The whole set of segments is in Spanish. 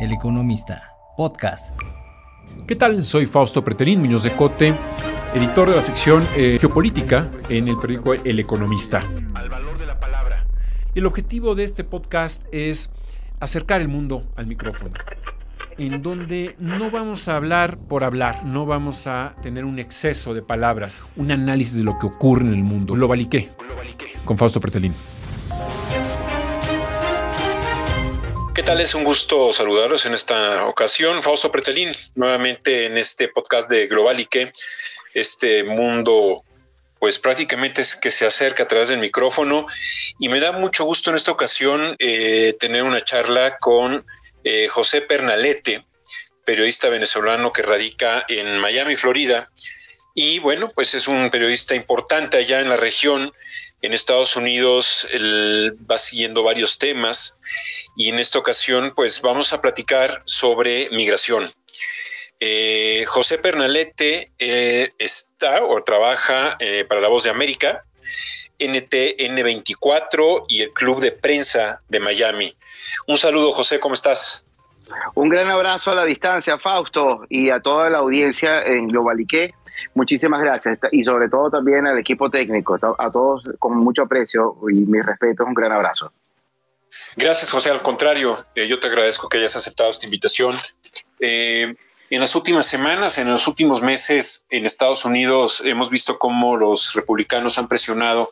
El Economista, podcast. ¿Qué tal? Soy Fausto Preterín Muñoz de Cote, editor de la sección eh, Geopolítica en el periódico El Economista. Al valor de la palabra. El objetivo de este podcast es acercar el mundo al micrófono, en donde no vamos a hablar por hablar, no vamos a tener un exceso de palabras, un análisis de lo que ocurre en el mundo. Lo baliqué. Con Fausto Pretelín. ¿Qué tal? Es un gusto saludarlos en esta ocasión. Fausto Pretelín, nuevamente en este podcast de Global que este mundo pues prácticamente es que se acerca a través del micrófono y me da mucho gusto en esta ocasión eh, tener una charla con eh, José Pernalete, periodista venezolano que radica en Miami, Florida. Y bueno, pues es un periodista importante allá en la región en Estados Unidos va siguiendo varios temas y en esta ocasión pues vamos a platicar sobre migración. Eh, José Pernalete eh, está o trabaja eh, para La Voz de América, NTN24 y el Club de Prensa de Miami. Un saludo José, ¿cómo estás? Un gran abrazo a la distancia, Fausto, y a toda la audiencia en Globalique. Muchísimas gracias y sobre todo también al equipo técnico, a todos con mucho aprecio y mi respeto, un gran abrazo. Gracias, José. Al contrario, eh, yo te agradezco que hayas aceptado esta invitación. Eh, en las últimas semanas, en los últimos meses en Estados Unidos, hemos visto cómo los republicanos han presionado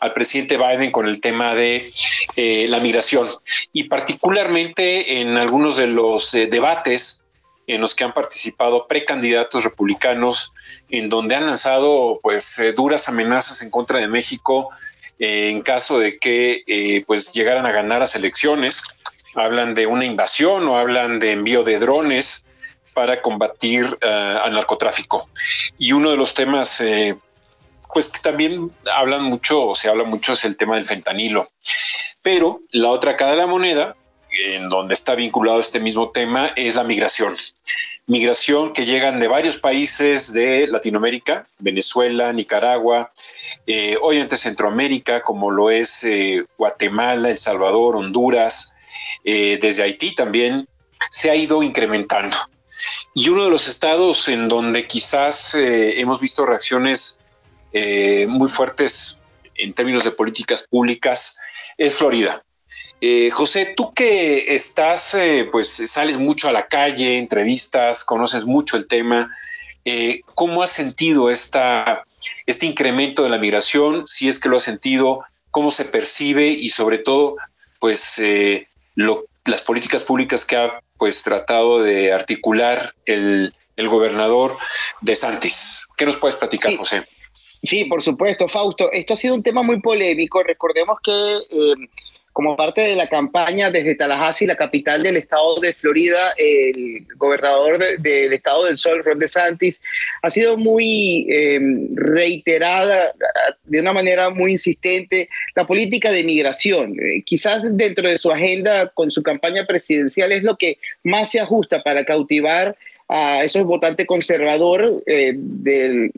al presidente Biden con el tema de eh, la migración y particularmente en algunos de los debates en los que han participado precandidatos republicanos, en donde han lanzado pues eh, duras amenazas en contra de México eh, en caso de que eh, pues llegaran a ganar las elecciones. Hablan de una invasión o hablan de envío de drones para combatir al narcotráfico. Y uno de los temas pues que también hablan mucho o se habla mucho es el tema del fentanilo. Pero la otra cara de la moneda en donde está vinculado este mismo tema es la migración. Migración que llegan de varios países de Latinoamérica, Venezuela, Nicaragua, eh, obviamente Centroamérica, como lo es eh, Guatemala, El Salvador, Honduras, eh, desde Haití también, se ha ido incrementando. Y uno de los estados en donde quizás hemos visto reacciones muy fuertes en términos de políticas públicas es Florida. Eh, José, tú que estás, eh, pues sales mucho a la calle, entrevistas, conoces mucho el tema, eh, ¿cómo has sentido esta, este incremento de la migración? Si es que lo has sentido, ¿cómo se percibe? Y sobre todo, pues las políticas públicas que ha pues tratado de articular el, gobernador de Santis. ¿Qué nos puedes platicar, José? Sí, por supuesto, Fausto. Esto ha sido un tema muy polémico. Recordemos que como parte de la campaña desde Tallahassee, la capital del estado de Florida, el gobernador del estado del Sol, Ron DeSantis, ha sido muy em, reiterada, de una manera muy insistente, la política de migración. Eh, quizás dentro de su agenda con su campaña presidencial es lo que más se ajusta para cautivar a esos votantes conservadores eh, del,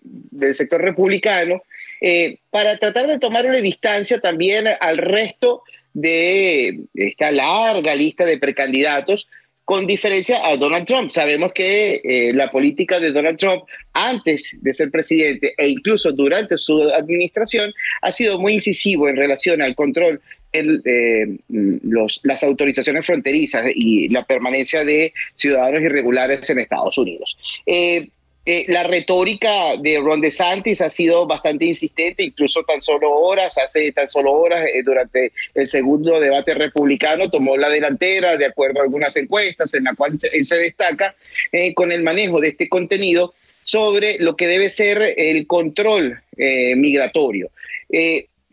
sector republicano, eh, para tratar de tomarle distancia también al resto de esta larga lista de precandidatos, con diferencia a Donald Trump. Sabemos que eh, la política de Donald Trump antes de ser presidente e incluso durante su administración ha sido muy incisivo en relación al control de eh, los, las autorizaciones fronterizas y la permanencia de ciudadanos irregulares en Estados Unidos. Eh, eh, la retórica de Ron DeSantis ha sido bastante insistente, incluso tan solo horas, hace tan solo horas, eh, durante el segundo debate republicano, tomó la delantera, de acuerdo a algunas encuestas, en la cual él se destaca eh, con el manejo de este contenido sobre lo que debe ser el control migratorio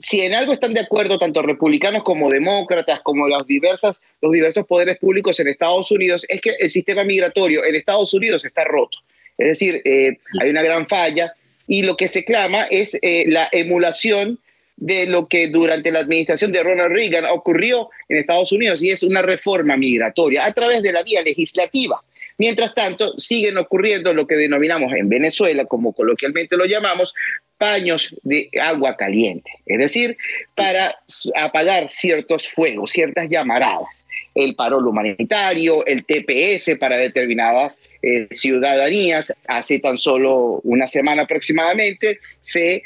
si en algo están de acuerdo tanto republicanos como demócratas, como los, diversas, los diversos poderes públicos en Estados Unidos, es que el sistema migratorio en Estados Unidos está roto. Es decir, eh, hay una gran falla y lo que se clama es eh, la emulación de lo que durante la administración de Ronald Reagan ocurrió en Estados Unidos y es una reforma migratoria a través de la vía legislativa. Mientras tanto, siguen ocurriendo lo que denominamos en Venezuela, como coloquialmente lo llamamos, paños de agua caliente, es decir, para apagar ciertos fuegos, ciertas llamaradas. El parol humanitario, el TPS para determinadas eh, ciudadanías. Hace tan solo una semana aproximadamente se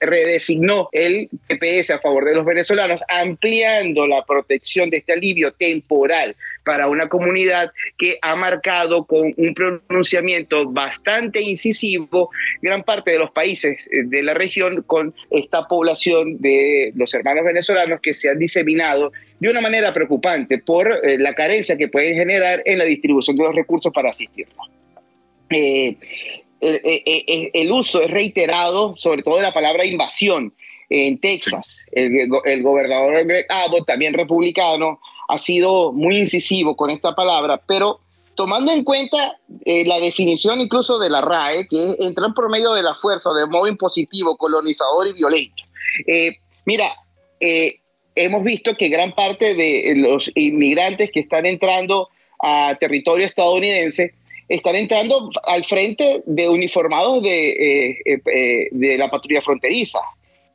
redesignó el TPS a favor de los venezolanos, ampliando la protección de este alivio temporal para una comunidad que ha marcado con un pronunciamiento bastante incisivo gran parte de los países eh, de la región con esta población de los hermanos venezolanos que se han diseminado de una manera preocupante por eh, la carencia que pueden generar en la distribución de los recursos para asistirnos. Eh, el, uso es reiterado, sobre todo de la palabra invasión en Texas. El, gobernador Greg Abbott, también republicano, ha sido muy incisivo con esta palabra, pero tomando en cuenta eh, la definición incluso de la RAE, que entra por medio de la fuerza, de modo impositivo, colonizador y violento. mira, hemos visto que gran parte de los inmigrantes que están entrando a territorio estadounidense están entrando al frente de uniformados de, eh, eh, eh, de la patrulla fronteriza.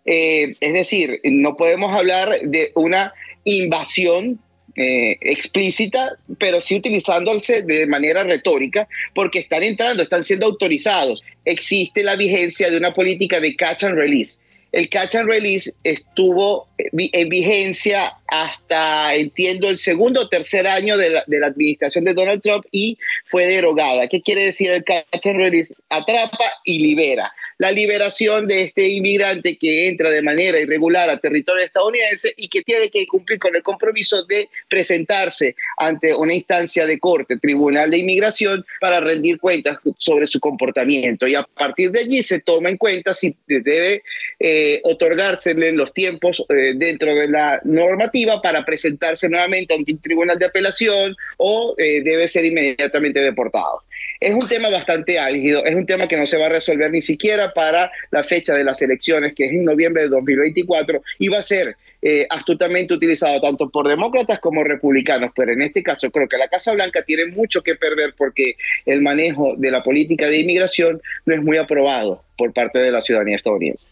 es decir, no podemos hablar de una invasión explícita, pero sí utilizándose de manera retórica, porque están entrando, están siendo autorizados. Existe la vigencia de una política de catch and release el catch and release estuvo en vigencia hasta, entiendo, el segundo o tercer año de la, de la, administración de Donald Trump y fue derogada. ¿Qué quiere decir el catch and release? Atrapa y libera la liberación de este inmigrante que entra de manera irregular a territorio estadounidense y que tiene que cumplir con el compromiso de presentarse ante una instancia de corte, tribunal de inmigración, para rendir cuentas sobre su comportamiento. Y a partir de allí se toma en cuenta si debe eh, otorgársele los tiempos eh, dentro de la normativa para presentarse nuevamente ante un tribunal de apelación o eh, debe ser inmediatamente deportado. Es un tema bastante álgido, es un tema que no se va a resolver ni siquiera para la fecha de las elecciones, que es en noviembre de 2024, y va a ser eh, astutamente utilizado tanto por demócratas como republicanos. Pero en este caso creo que la Casa Blanca tiene mucho que perder porque el manejo de la política de inmigración no es muy aprobado por parte de la ciudadanía estadounidense.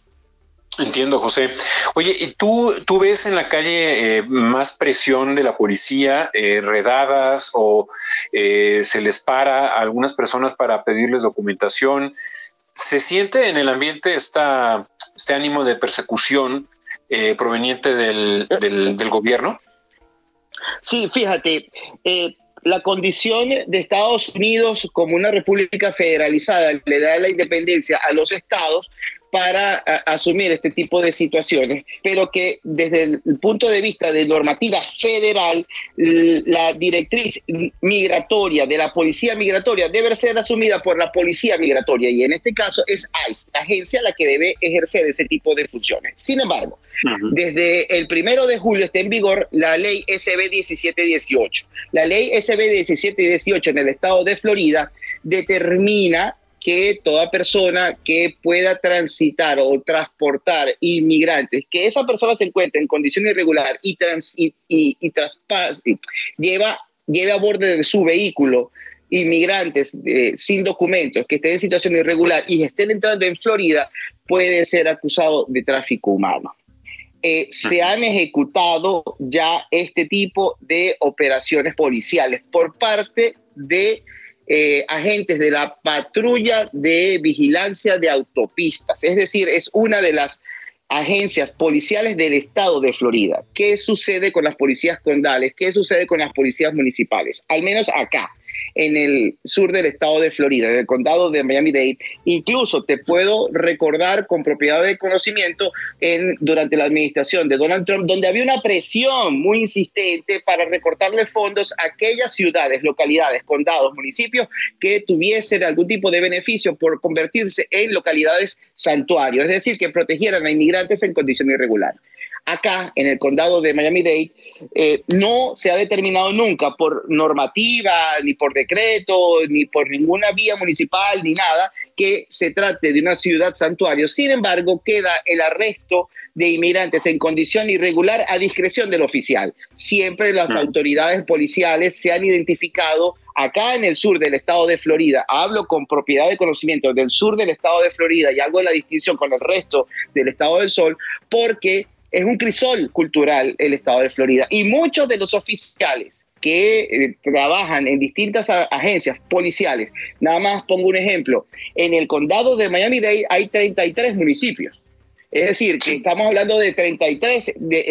Entiendo, José. Oye, ¿y tú, tú ves en la calle eh, más presión de la policía, eh, redadas o eh, se les para a algunas personas para pedirles documentación? ¿Se siente en el ambiente esta, este ánimo de persecución proveniente del, del, gobierno? Sí, fíjate, la condición de Estados Unidos como una república federalizada le da la independencia a los estados, para asumir este tipo de situaciones, pero que desde el punto de vista de normativa federal, la directriz migratoria de la policía migratoria debe ser asumida por la policía migratoria y en este caso es ICE, la agencia la que debe ejercer ese tipo de funciones. Sin embargo, desde el primero de julio está en vigor la ley SB 1718. La ley SB 1718 en el estado de Florida determina que toda persona que pueda transitar o transportar inmigrantes, que esa persona se encuentre en condición irregular y, trans, y, y, lleva, lleve a bordo de su vehículo inmigrantes eh, sin documentos que estén en situación irregular y estén entrando en Florida, puede ser acusado de tráfico humano. Eh, se han ejecutado ya este tipo de operaciones policiales por parte de eh, agentes de la patrulla de vigilancia de autopistas. Es decir, es una de las agencias policiales del estado de Florida. ¿Qué sucede con las policías condales? ¿Qué sucede con las policías municipales? Al menos acá en el sur del estado de Florida, en el condado de Miami-Dade. Incluso te puedo recordar con propiedad de conocimiento en, durante la administración de Donald Trump, donde había una presión muy insistente para recortarle fondos a aquellas ciudades, localidades, condados, municipios que tuviesen algún tipo de beneficio por convertirse en localidades santuarios, es decir, que protegieran a inmigrantes en condición irregular acá en el condado de Miami-Dade eh, no se ha determinado nunca por normativa, ni por decreto, ni por ninguna vía municipal, ni nada, que se trate de una ciudad santuario. Sin embargo, queda el arresto de inmigrantes en condición irregular a discreción del oficial. Siempre las autoridades policiales se han identificado acá en el sur del estado de Florida, hablo con propiedad de conocimiento del sur del estado de Florida y hago la distinción con el resto del estado del sol, porque es un crisol cultural el estado de Florida y muchos de los oficiales que eh, trabajan en distintas agencias policiales, nada más pongo un ejemplo, en el condado de Miami-Dade hay 33 municipios. Es decir, que estamos hablando de 33 de, eh,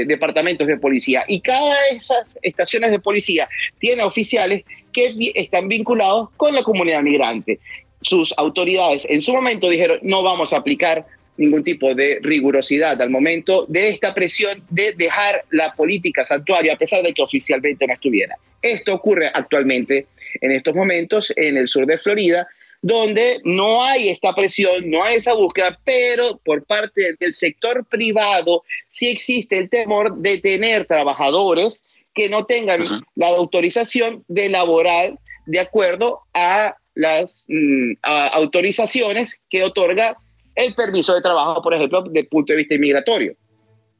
eh, departamentos de policía y cada de esas estaciones de policía tiene oficiales que están vinculados con la comunidad migrante. Sus autoridades en su momento dijeron, no vamos a aplicar ningún tipo de rigurosidad al momento de esta presión de dejar la política santuario a pesar de que oficialmente no estuviera. Esto ocurre actualmente en estos momentos en el sur de Florida, donde no hay esta presión, no hay esa búsqueda, pero por parte del sector privado sí existe el temor de tener trabajadores que no tengan la autorización de laboral de acuerdo a las mm, autorizaciones que otorga el permiso de trabajo, por ejemplo, desde el punto de vista inmigratorio.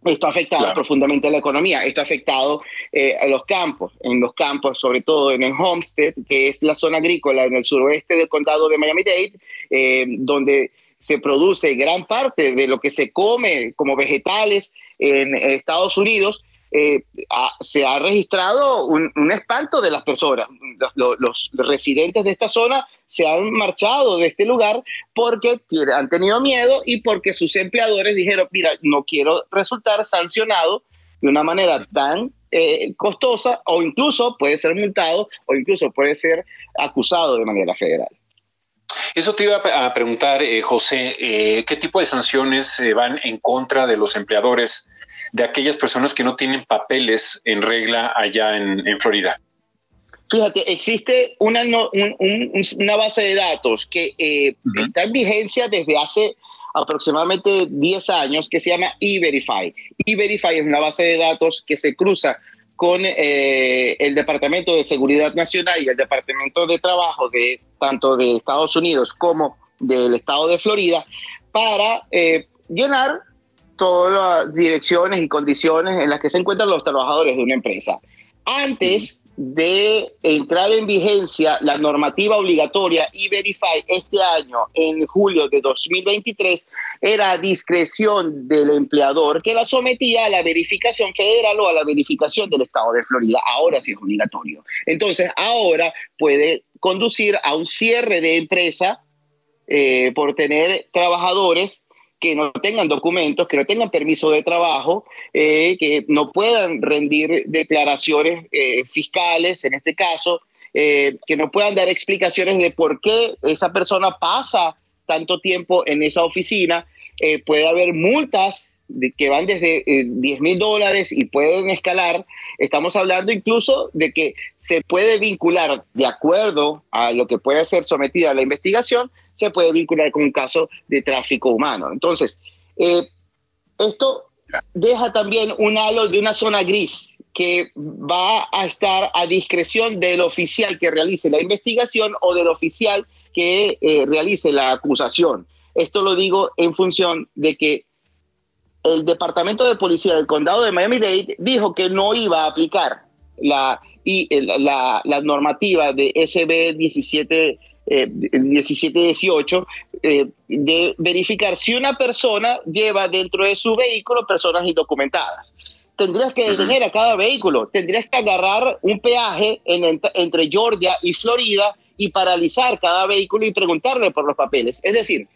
Esto ha afectado profundamente a la economía, esto ha afectado eh, a los campos, en los campos, sobre todo en el Homestead, que es la zona agrícola en el suroeste del condado de Miami-Dade, eh, donde se produce gran parte de lo que se come como vegetales en Estados Unidos, eh, se ha registrado un, espanto de las personas. Los, residentes de esta zona se han marchado de este lugar porque han tenido miedo y porque sus empleadores dijeron, mira, no quiero resultar sancionado de una manera tan eh, costosa o incluso puede ser multado o incluso puede ser acusado de manera federal. Eso te iba a preguntar, eh, José, ¿qué tipo de sanciones van en contra de los empleadores de aquellas personas que no tienen papeles en regla allá en, Florida? Fíjate, existe una, una base de datos que eh, está en vigencia desde hace aproximadamente 10 años que se llama E-Verify. E-Verify es una base de datos que se cruza con eh, el Departamento de Seguridad Nacional y el Departamento de Trabajo de tanto de Estados Unidos como del estado de Florida para eh, llenar todas las direcciones y condiciones en las que se encuentran los trabajadores de una empresa. Antes de entrar en vigencia la normativa obligatoria E-Verify este año, en julio de 2023, era discreción del empleador que la sometía a la verificación federal o a la verificación del Estado de Florida. Ahora sí es obligatorio. Entonces, ahora puede conducir a un cierre de empresa eh, por tener trabajadores que no tengan documentos, que no tengan permiso de trabajo, eh, que no puedan rendir declaraciones eh, fiscales, en este caso, eh, que no puedan dar explicaciones de por qué esa persona pasa tanto tiempo en esa oficina. puede haber multas que van desde 10 mil dólares y pueden escalar. Estamos hablando incluso de que se puede vincular, de acuerdo a lo que puede ser sometida a la investigación, se puede vincular con un caso de tráfico humano. Entonces, eh, esto deja también un halo de una zona gris que va a estar a discreción del oficial que realice la investigación o del oficial que eh, realice la acusación. Esto lo digo en función de que el Departamento de Policía del Condado de Miami-Dade dijo que no iba a aplicar la, y, la, la normativa de SB 17 eh, 17-18, eh, de verificar si una persona lleva dentro de su vehículo personas indocumentadas. Tendrías que detener a cada vehículo, tendrías que agarrar un peaje entre Georgia y Florida y paralizar cada vehículo y preguntarle por los papeles. Es decir,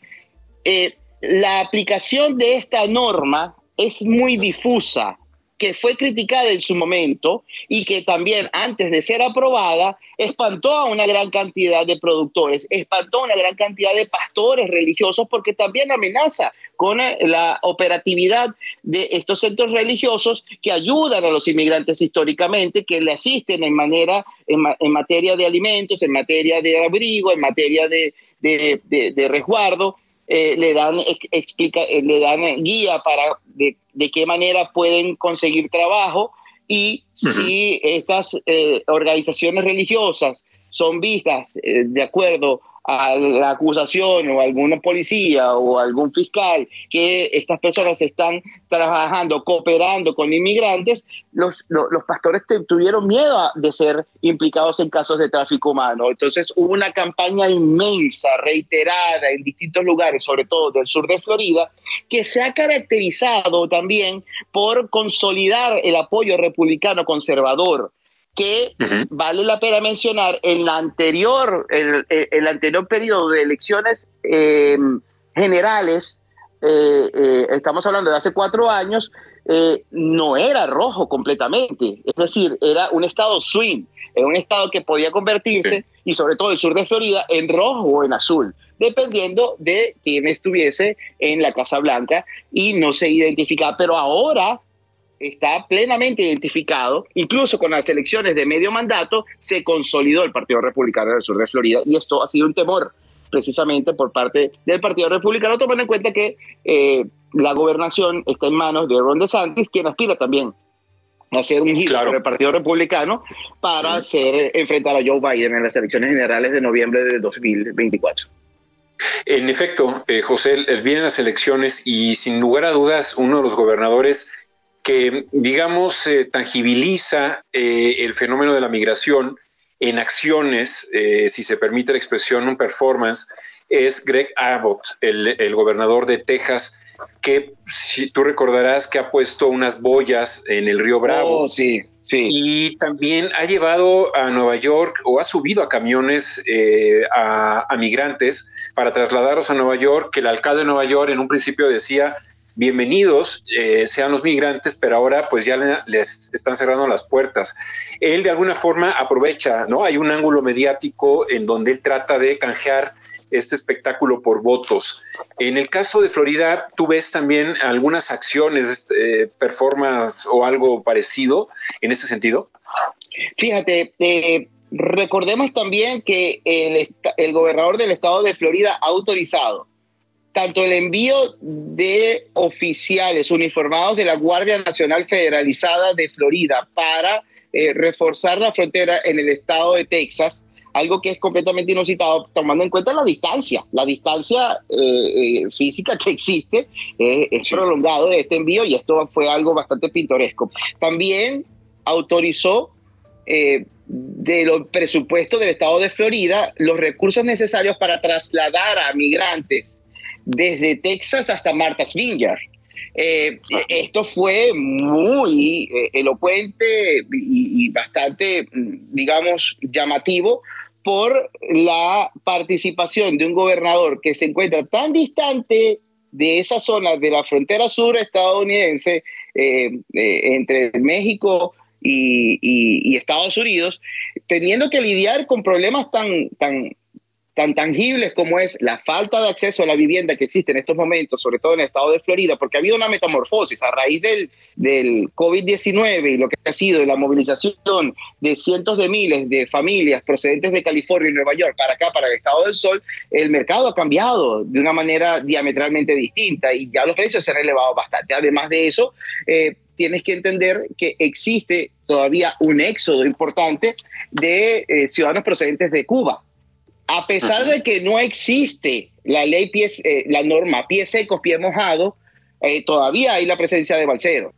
eh, la aplicación de esta norma es muy difusa que fue criticada en su momento y que también antes de ser aprobada espantó a una gran cantidad de productores, espantó a una gran cantidad de pastores religiosos porque también amenaza con eh, la operatividad de estos centros religiosos que ayudan a los inmigrantes históricamente, que le asisten en, manera, en, materia de alimentos, en materia de abrigo, en materia de, de resguardo eh, le dan explica, eh, le dan guía para de, qué manera pueden conseguir trabajo y si estas eh, organizaciones religiosas son vistas de acuerdo a la acusación o alguna policía o algún fiscal que estas personas están trabajando, cooperando con inmigrantes, los, los, pastores tuvieron miedo de ser implicados en casos de tráfico humano. Entonces hubo una campaña inmensa, reiterada en distintos lugares, sobre todo del sur de Florida, que se ha caracterizado también por consolidar el apoyo republicano conservador que vale la pena mencionar en la anterior, el, el anterior periodo de elecciones eh, generales, eh, eh, estamos hablando de hace cuatro años, no era rojo completamente, es decir, era un estado swing, era un estado que podía convertirse, y sobre todo el sur de Florida, en rojo o en azul, dependiendo de quién estuviese en la Casa Blanca y no se identificaba. Pero ahora está plenamente identificado, incluso con las elecciones de medio mandato, se consolidó el Partido Republicano del sur de Florida y esto ha sido un temor precisamente por parte del Partido Republicano, tomando en cuenta que eh, la gobernación está en manos de Ron DeSantis, quien aspira también a hacer un giro claro. el Partido Republicano para hacer, enfrentar a Joe Biden en las elecciones generales de noviembre de 2024. En efecto, eh, José, vienen las elecciones y sin lugar a dudas uno de los gobernadores que, digamos, eh, tangibiliza eh, el fenómeno de la migración en acciones, eh, si se permite la expresión, un performance, es Greg Abbott, el, gobernador de Texas, que si tú recordarás que ha puesto unas boyas en el río Bravo. Oh, sí, sí. Y también ha llevado a Nueva York o ha subido a camiones a, a migrantes para trasladarlos a Nueva York, que el alcalde de Nueva York en un principio decía bienvenidos eh, sean los migrantes, pero ahora pues ya les están cerrando las puertas. Él de alguna forma aprovecha, ¿no? Hay un ángulo mediático en donde él trata de canjear este espectáculo por votos. En el caso de Florida, ¿tú ves también algunas acciones, eh, performance o algo parecido en ese sentido? Fíjate, eh, recordemos también que el, el gobernador del estado de Florida ha autorizado tanto el envío de oficiales uniformados de la Guardia Nacional Federalizada de Florida para eh, reforzar la frontera en el estado de Texas, algo que es completamente inusitado, tomando en cuenta la distancia, la distancia eh, eh, física que existe, es prolongado de este envío y esto fue algo bastante pintoresco. También autorizó de los presupuestos del estado de Florida los recursos necesarios para trasladar a migrantes desde Texas hasta Martha's Vineyard. Eh, esto fue muy eh, elocuente y, bastante, digamos, llamativo por la participación de un gobernador que se encuentra tan distante de esa zona de la frontera sur estadounidense eh, entre México y, y, Estados Unidos, teniendo que lidiar con problemas tan, tan, tan tangibles como es la falta de acceso a la vivienda que existe en estos momentos, sobre todo en el estado de Florida, porque ha habido una metamorfosis a raíz del, del COVID-19 y lo que ha sido la movilización de cientos de miles de familias procedentes de California y Nueva York para acá, para el estado del sol, el mercado ha cambiado de una manera diametralmente distinta y ya los precios se han elevado bastante. Además de eso, eh, tienes que entender que existe todavía un éxodo importante de eh, ciudadanos procedentes de Cuba a pesar de que no existe la ley, pies, eh, la norma pie secos, pie mojado, eh, todavía hay la presencia de balseros.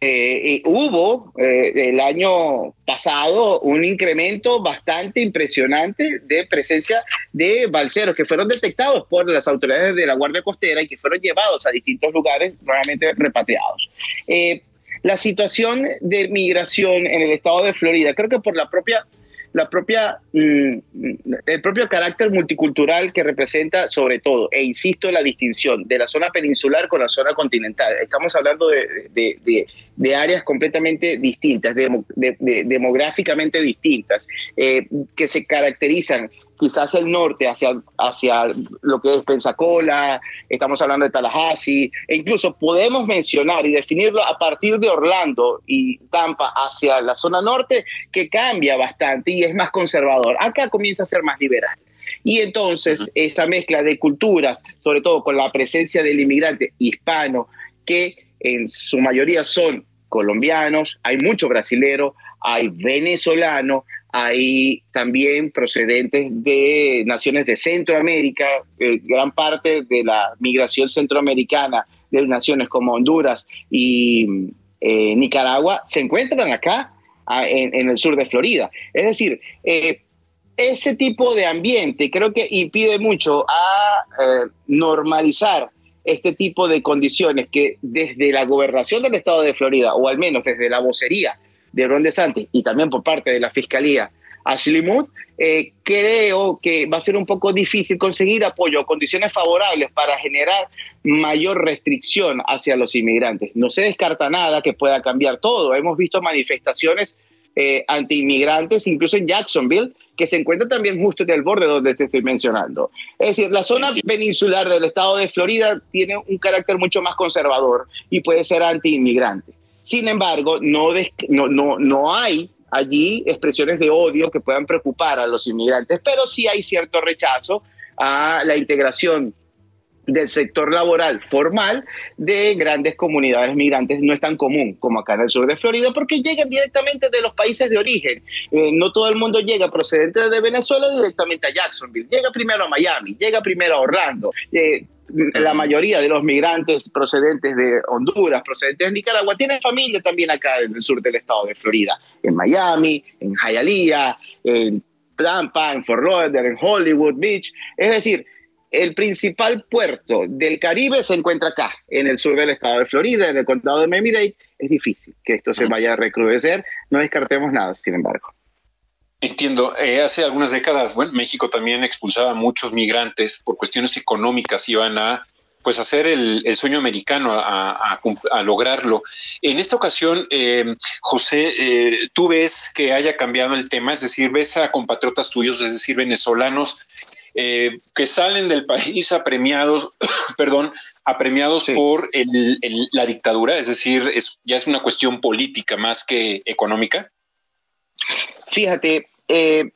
Eh, hubo el año pasado un incremento bastante impresionante de presencia de balseros que fueron detectados por las autoridades de la Guardia Costera y que fueron llevados a distintos lugares nuevamente repatriados. la situación de migración en el estado de Florida, creo que por la propia la propia, mm, el propio carácter multicultural que representa sobre todo, e insisto en la distinción de la zona peninsular con la zona continental. Estamos hablando de, áreas completamente distintas, demográficamente distintas, eh, que se caracterizan quizás el norte hacia, hacia lo que es Pensacola, estamos hablando de Tallahassee, e incluso podemos mencionar y definirlo a partir de Orlando y Tampa hacia la zona norte, que cambia bastante y es más conservador. Acá comienza a ser más liberal. Y entonces esta mezcla de culturas, sobre todo con la presencia del inmigrante hispano, que en su mayoría son colombianos, hay mucho brasilero, hay venezolano, hay también procedentes de naciones de Centroamérica, eh, gran parte de la migración centroamericana de naciones como Honduras y eh, Nicaragua se encuentran acá en, el sur de Florida. Es decir, eh, ese tipo de ambiente creo que impide mucho a normalizar este tipo de condiciones que desde la gobernación del estado de Florida, o al menos desde la vocería de Ron DeSantis y también por parte de la Fiscalía Ashley Mood, eh, creo que va a ser un poco difícil conseguir apoyo o condiciones favorables para generar mayor restricción hacia los inmigrantes. No se descarta nada que pueda cambiar todo. Hemos visto manifestaciones eh, anti-inmigrantes, incluso en Jacksonville, que se encuentra también justo en el borde donde te estoy mencionando. Es decir, la zona peninsular del estado de Florida tiene un carácter mucho más conservador y puede ser anti-inmigrante. Sin embargo, no, no, no, no hay allí expresiones de odio que puedan preocupar a los inmigrantes, pero sí hay cierto rechazo a la integración del sector laboral formal de grandes comunidades migrantes no es tan común como acá en el sur de Florida porque llegan directamente de los países de origen. Eh, no todo el mundo llega procedente de Venezuela directamente a Jacksonville. Llega primero a Miami, llega primero a Orlando. Eh, la mayoría de los migrantes procedentes de Honduras, procedentes de Nicaragua, tienen familia también acá en el sur del estado de Florida, en Miami, en Hialeah, en Tampa, en Fort Lauderdale, en Hollywood Beach. Es decir, el principal puerto del Caribe se encuentra acá, en el sur del estado de Florida, en el condado de Miami-Dade. Es difícil que esto se vaya a recrudecer, no descartemos nada, sin embargo. Entiendo. Eh, hace algunas décadas, bueno, México también expulsaba a muchos migrantes por cuestiones económicas, iban a pues hacer el, sueño americano, a, lograrlo. En esta ocasión, eh, José, eh, tú ves que haya cambiado el tema, es decir, ves a compatriotas tuyos, es decir, venezolanos, que salen del país apremiados, perdón, apremiados por la dictadura, es decir, es, ya es una cuestión política más que económica. Fíjate, eh,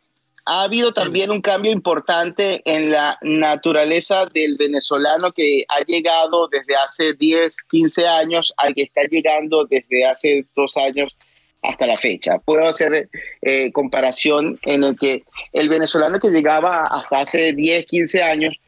ha habido también un cambio importante en la naturaleza del venezolano que ha llegado desde hace 10, 15 años al que está llegando desde hace dos años hasta la fecha. Puedo hacer eh, comparación en el que el venezolano que llegaba hasta hace 10, 15 años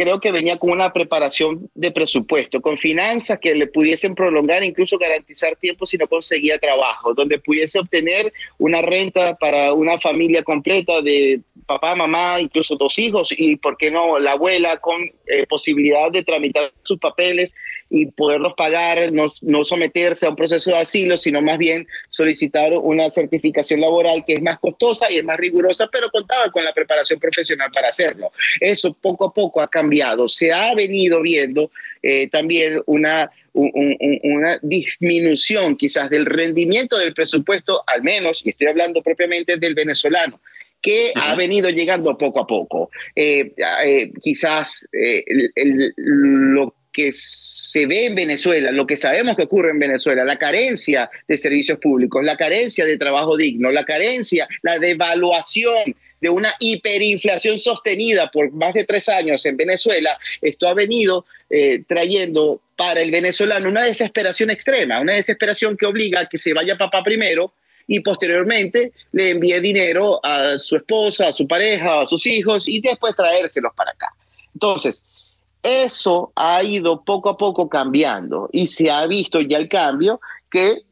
creo que venía con una preparación de presupuesto, con finanzas que le pudiesen prolongar, incluso garantizar tiempo si no conseguía trabajo, donde pudiese obtener una renta para una familia completa de papá, mamá, incluso dos hijos y, ¿por qué no?, la abuela con eh, posibilidad de tramitar sus papeles y poderlos pagar, no, no, someterse a un proceso de asilo, sino más bien solicitar una certificación laboral que es más costosa y es más rigurosa, pero contaba con la preparación profesional para hacerlo. Eso poco a poco ha cambiado. Se ha venido viendo eh, también una, una disminución quizás del rendimiento del presupuesto, al menos, y estoy hablando propiamente del venezolano que ha venido llegando poco a poco. Eh, eh, quizás el, lo que se ve en Venezuela, lo que sabemos que ocurre en Venezuela, la carencia de servicios públicos, la carencia de trabajo digno, la carencia, la devaluación de una hiperinflación sostenida por más de tres años en Venezuela, esto ha venido eh, trayendo para el venezolano una desesperación extrema, una desesperación que obliga a que se vaya papá primero y posteriormente le envíe dinero a su esposa, a su pareja, a sus hijos y después traérselos para acá. Entonces, eso ha ido poco a poco cambiando y se ha visto ya el cambio que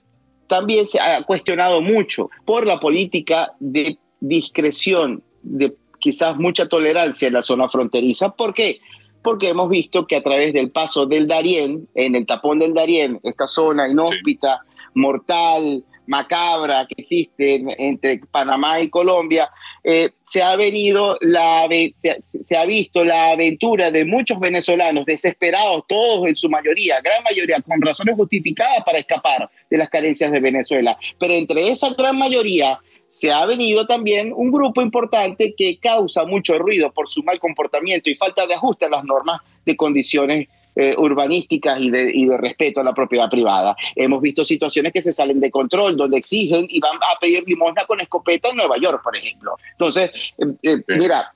también se ha cuestionado mucho por la política de discreción, de quizás mucha tolerancia en la zona fronteriza. ¿Por qué? Porque hemos visto que a través del paso del Darién, en el tapón del Darién, esta zona inhóspita, mortal, macabra que existe entre Panamá y Colombia, eh, se ha venido la se, ha visto la aventura de muchos venezolanos desesperados, todos en su mayoría, gran mayoría, con razones justificadas para escapar de las carencias de Venezuela. Pero entre esa gran mayoría se ha venido también un grupo importante que causa mucho ruido por su mal comportamiento y falta de ajuste a las normas de condiciones eh, urbanísticas y de, y de, respeto a la propiedad privada. Hemos visto situaciones que se salen de control, donde exigen y van a pedir limosna con escopeta en Nueva York, por ejemplo. Entonces, eh, eh, mira,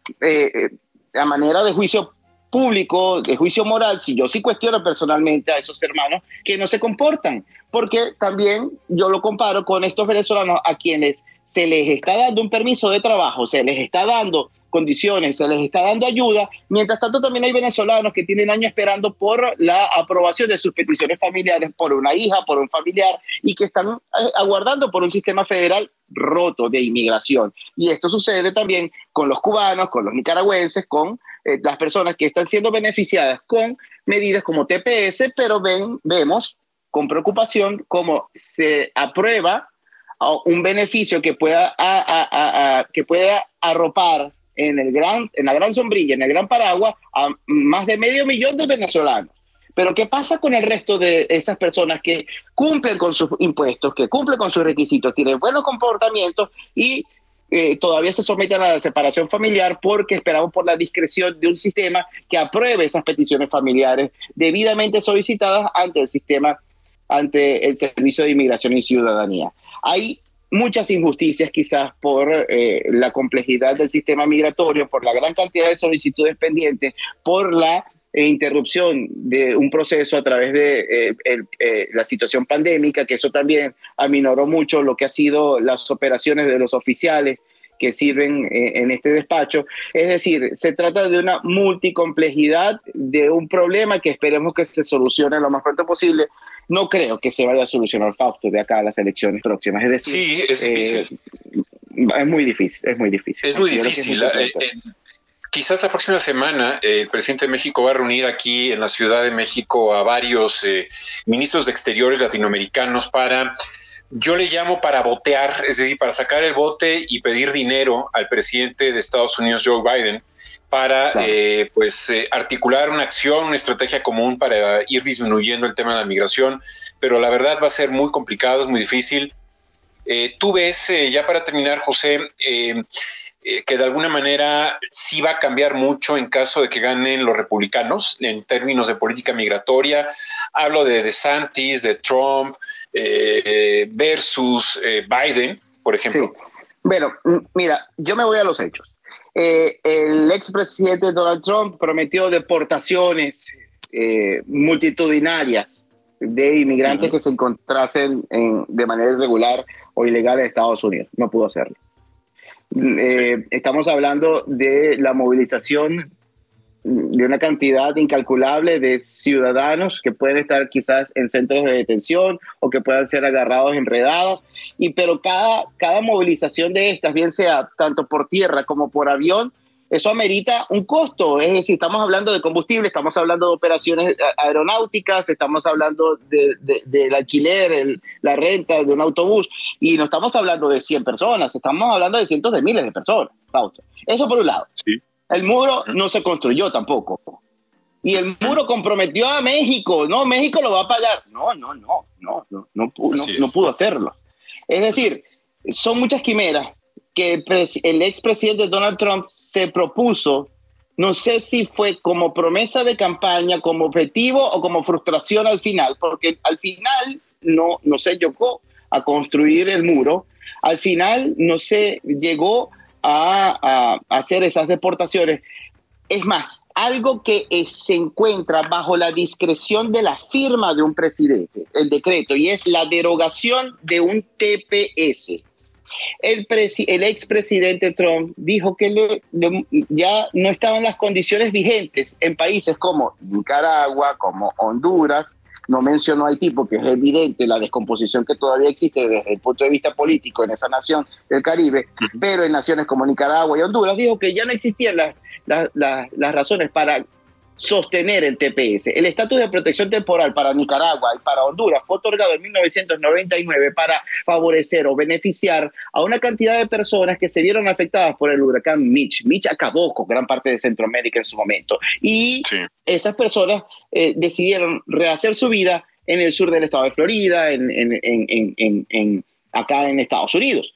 a manera de juicio público, de juicio moral, si yo sí cuestiono personalmente a esos hermanos que no se comportan, porque también yo lo comparo con estos venezolanos a quienes se les está dando un permiso de trabajo, se les está dando condiciones, se les está dando ayuda. Mientras tanto, también hay venezolanos que tienen años esperando por la aprobación de sus peticiones familiares, por una hija, por un familiar, y que están eh, aguardando por un sistema federal roto de inmigración. Y esto sucede también con los cubanos, con los nicaragüenses, con eh, las personas que están siendo beneficiadas con medidas como TPS, pero ven, vemos con preocupación cómo se aprueba un beneficio que pueda, que pueda arropar en, el gran, en la gran sombrilla, en el gran paraguas, a más de medio millón de venezolanos. Pero ¿qué pasa con el resto de esas personas que cumplen con sus impuestos, que cumplen con sus requisitos, tienen buenos comportamientos y eh, todavía se someten a la separación familiar porque esperamos por la discreción de un sistema que apruebe esas peticiones familiares debidamente solicitadas ante el sistema, ante el Servicio de Inmigración y Ciudadanía. Hay muchas injusticias quizás por eh, la complejidad del sistema migratorio, por la gran cantidad de solicitudes pendientes, por la eh, interrupción de un proceso a través de eh, la situación pandémica, que eso también aminoró mucho lo que ha sido las operaciones de los oficiales que sirven en este despacho. Es decir, se trata de una multicomplejidad de un problema que esperemos que se solucione lo más pronto posible, no creo que se vaya a solucionar Fausto de acá a las elecciones próximas. Es decir, sí, es, eh, es muy difícil, es muy difícil. Es muy difícil. Eh, eh, quizás la próxima semana el presidente de México va a reunir aquí en la Ciudad de México a varios ministros de exteriores latinoamericanos para yo le llamo para botear, es decir, para sacar el bote y pedir dinero al presidente de Estados Unidos, Joe Biden, para eh, pues eh, articular una acción, una estrategia común para ir disminuyendo el tema de la migración, pero la verdad va a ser muy complicado, es muy difícil. Eh, tú ves, ya para terminar, José, que de alguna manera sí va a cambiar mucho en caso de que ganen los republicanos en términos de política migratoria. Hablo de DeSantis, de Trump versus Biden, por ejemplo. Bueno, mira, yo me voy a los hechos. Eh, el expresidente Donald Trump prometió deportaciones eh, multitudinarias de inmigrantes que se encontrasen de manera irregular o ilegal en Estados Unidos. No pudo hacerlo. Eh, estamos hablando de la movilización de una cantidad incalculable de ciudadanos que pueden estar quizás en centros de detención o que puedan ser agarrados en redadas, y pero cada, cada movilización de estas, bien sea tanto por tierra como por avión, eso amerita un costo, es decir, estamos hablando de combustible, estamos hablando de operaciones aeronáuticas, estamos hablando del de, alquiler, la renta de un autobús, y no estamos hablando de 100 personas, estamos hablando de cientos de miles de personas, Eso por un lado. Sí. El muro no se construyó tampoco. Y el muro comprometió a México. No, México lo va a pagar. No, no, no, no, no, no, pudo, hacerlo. Es decir, son muchas quimeras que el, expresidente Donald Trump se propuso, no sé si fue como promesa de campaña, como objetivo o como frustración al final, porque al final no, no se llegó a construir el muro, al final no se llegó a, hacer esas deportaciones. Es más, algo que se encuentra bajo la discreción de la firma de un presidente, el decreto, y es la derogación de un TPS. El, el expresidente Trump dijo que ya no estaban las condiciones vigentes en países como Nicaragua, como Honduras, no mencionó Haití porque es evidente la descomposición que todavía existe desde el punto de vista político en esa nación del Caribe, pero en naciones como Nicaragua y Honduras dijo que ya no existían las, las, las razones para sostener el TPS. El estatus de protección temporal para Nicaragua y para Honduras fue otorgado en 1999 para favorecer o beneficiar a una cantidad de personas que se vieron afectadas por el huracán Mitch. Mitch acabó con gran parte de Centroamérica en su momento y esas personas eh, decidieron rehacer su vida en el sur del estado de Florida, en, en, acá en Estados Unidos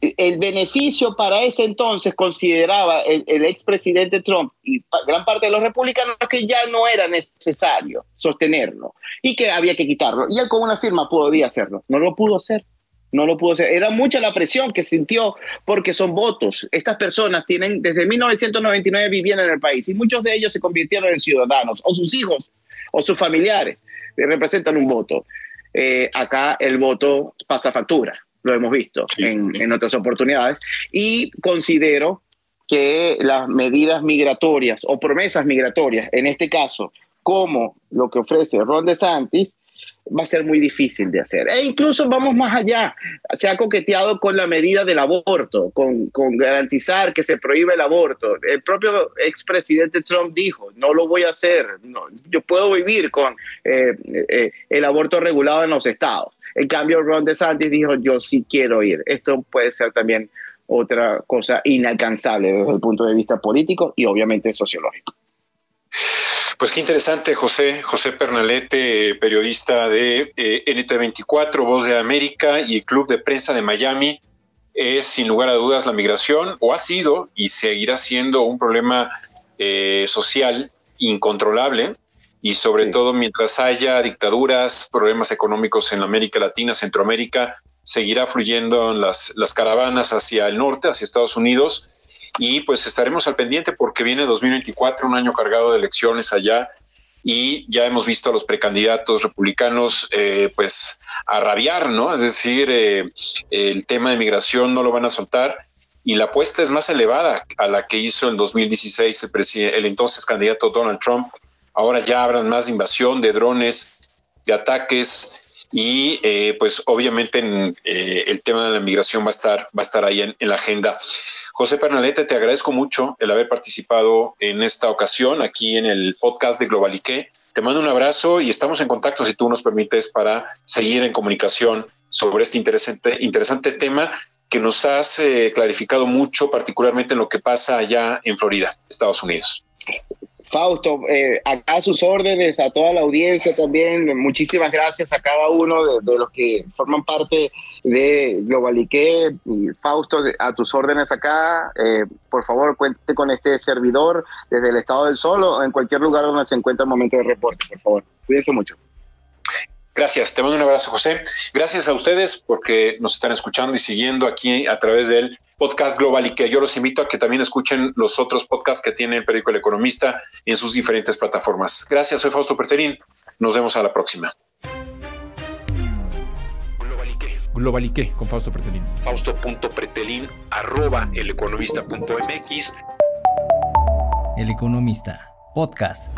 el beneficio para ese entonces consideraba el, el expresidente Trump y gran parte de los republicanos que ya no era necesario sostenerlo y que había que quitarlo. Y él con una firma podía hacerlo. No lo pudo hacer. No lo pudo hacer. Era mucha la presión que sintió porque son votos. Estas personas tienen, desde 1999 vivían en el país y muchos de ellos se convirtieron en ciudadanos o sus hijos o sus familiares representan un voto. Eh, acá el voto pasa factura lo hemos visto en, en otras oportunidades, y considero que las medidas migratorias o promesas migratorias, en este caso, como lo que ofrece Ron DeSantis, va a ser muy difícil de hacer. E incluso vamos más allá. Se ha coqueteado con la medida del aborto, con, con garantizar que se prohíbe el aborto. El propio expresidente Trump dijo, no lo voy a hacer, no, yo puedo vivir con eh, eh, el aborto regulado en los estados. En cambio, Ron DeSantis dijo, yo sí quiero ir. Esto puede ser también otra cosa inalcanzable desde el punto de vista político y obviamente sociológico. Pues qué interesante, José, José Pernalete, periodista de eh, NT24, Voz de América y Club de Prensa de Miami. Es sin lugar a dudas la migración, o ha sido y seguirá siendo un problema eh, social incontrolable, y sobre todo mientras haya dictaduras, problemas económicos en América Latina, Centroamérica, seguirá fluyendo las, las caravanas hacia el norte, hacia Estados Unidos, y pues estaremos al pendiente porque viene 2024, un año cargado de elecciones allá y ya hemos visto a los precandidatos republicanos eh, pues arrabiar, ¿no? Es decir, eh, el tema de migración no lo van a soltar y la apuesta es más elevada a la que hizo en 2016 el, el entonces candidato Donald Trump. Ahora ya habrán más invasión, de drones, de ataques, y eh, pues obviamente eh, el tema de la migración va a estar, va a estar ahí en, la agenda. José Pernalete, te agradezco mucho el haber participado en esta ocasión aquí en el podcast de Globalique. Te mando un abrazo y estamos en contacto si tú nos permites para seguir en comunicación sobre este interesante, interesante tema que nos has eh, clarificado mucho, particularmente en lo que pasa allá en Florida, Estados Unidos. Fausto, eh, acá a sus órdenes, a toda la audiencia también, muchísimas gracias a cada uno de, los que forman parte de Globalique. Fausto, a tus órdenes acá, eh, por favor, cuente con este servidor desde el Estado del Sol o en cualquier lugar donde se encuentre el momento de reporte, por favor. Cuídense mucho. Gracias, te mando un abrazo, José. Gracias a ustedes porque nos están escuchando y siguiendo aquí a través del podcast Global y que yo los invito a que también escuchen los otros podcasts que tiene el periódico El Economista en sus diferentes plataformas. Gracias, soy Fausto Preterín. Nos vemos a la próxima. Globalique con Fausto Pretelín. Fausto.pretelín arroba eleconomista.mx. El Economista, podcast.